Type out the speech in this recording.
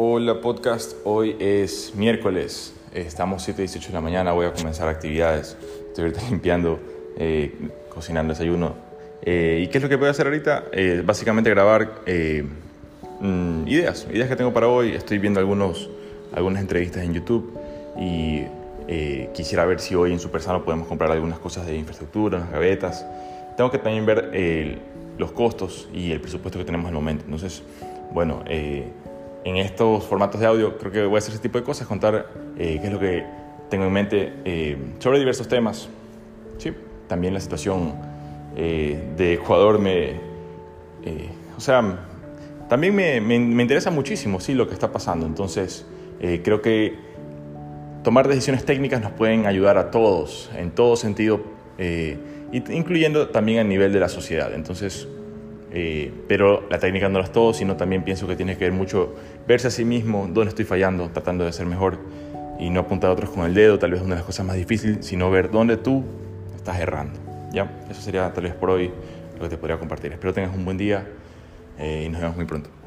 Hola podcast, hoy es miércoles, estamos 7.18 de la mañana, voy a comenzar actividades, estoy ahorita limpiando, eh, cocinando desayuno. Eh, ¿Y qué es lo que voy a hacer ahorita? Eh, básicamente grabar mm, ideas, ideas que tengo para hoy, estoy viendo algunos, algunas entrevistas en YouTube y quisiera ver si hoy en Supersano podemos comprar algunas cosas de infraestructura, unas gavetas. Tengo que también ver los costos y el presupuesto que tenemos en el momento. Entonces, bueno, en estos formatos de audio creo que voy a hacer ese tipo de cosas, contar eh, qué es lo que tengo en mente eh, sobre diversos temas. Sí, también la situación eh, de Ecuador me... o sea, también me, me, me, interesa muchísimo, sí, lo que está pasando. Entonces, creo que tomar decisiones técnicas nos pueden ayudar a todos, en todo sentido, incluyendo también a nivel de la sociedad. Entonces, eh, pero la técnica no lo es todo, sino también pienso que tiene que ver mucho verse a sí mismo, dónde estoy fallando, tratando de ser mejor y no apuntar a otros con el dedo, tal vez una de las cosas más difíciles, sino ver dónde tú estás errando. ¿Ya? Eso sería tal vez por hoy lo que te podría compartir. Espero tengas un buen día eh, y nos vemos muy pronto.